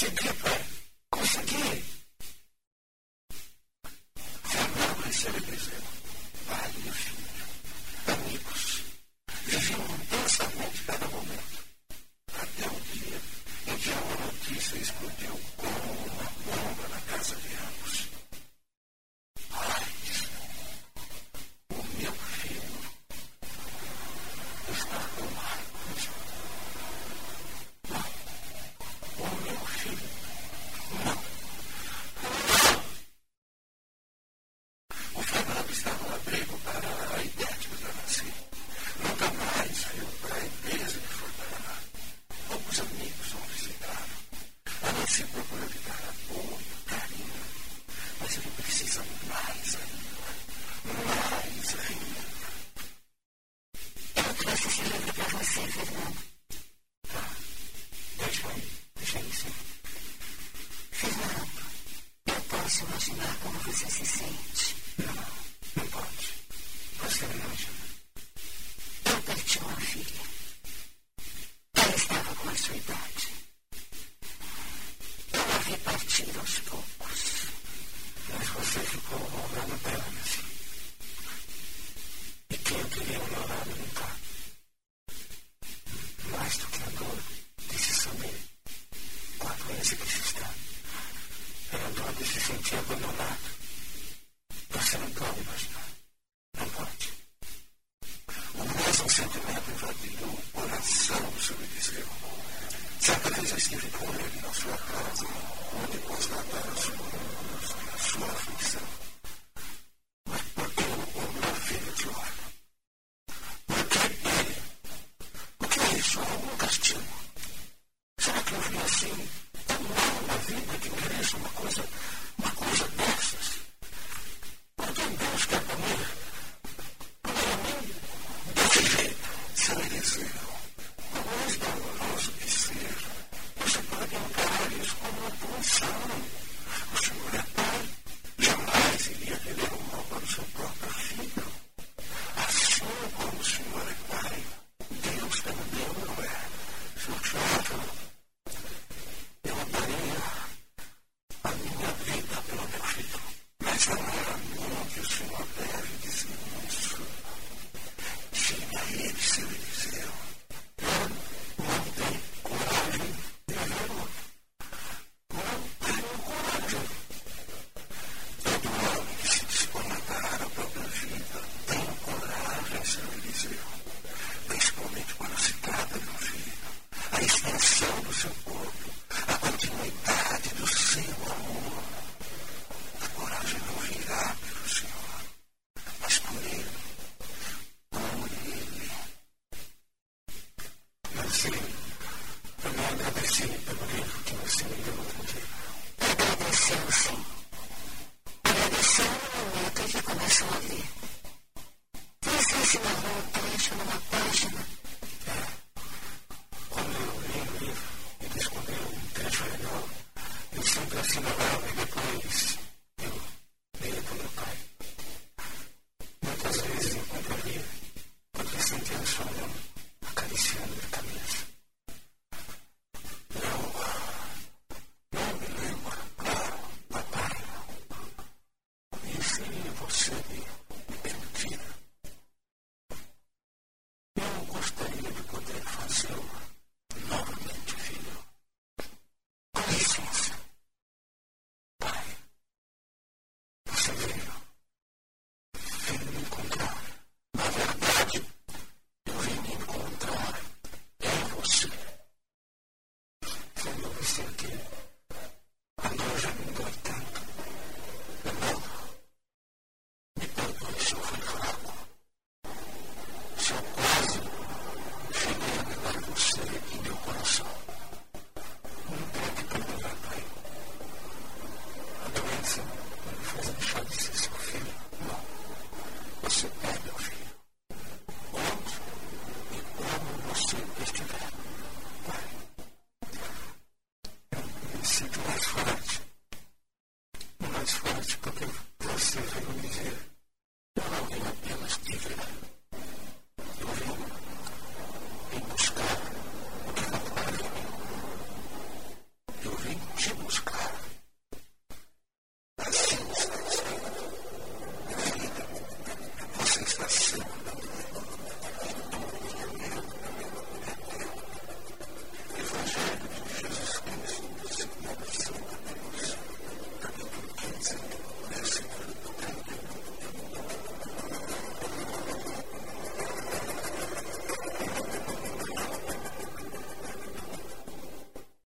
should be a peço sempre para você, Fernando. Tá. Deixa aí, deixa aí, sim. Fernando, eu posso imaginar como você se sente. Não, não pode. Você não imagina. Eu perdi uma filha. Ela estava com a sua idade. Eu a vi partir aos poucos. Mas você ficou olhando dela, assim. se desistar. Ela deve se sentir abandonado, Você não pode imaginar. Não pode. O mesmo sentimento invadiu o coração sobre Israel. Certa vez eu estive com ele na sua casa, onde constatara sua, sua David, que me des una cosa deixam ali. Tem essência na rua, trecho, numa página. É. Quando eu li o livro e descobri um trecho legal, eu sempre assinalava e depois eu dei para meu pai. Muitas vezes enquanto eu li, porque sentia o solão acariciando minha cabeça. aconselhe permitir. Eu gostaria de poder fazê-lo novamente, filho. Com licença. Pai, você veio. Vim me encontrar. Na verdade, eu vim me encontrar em você. Foi você que It's a nice fudge. Nice fudge cooking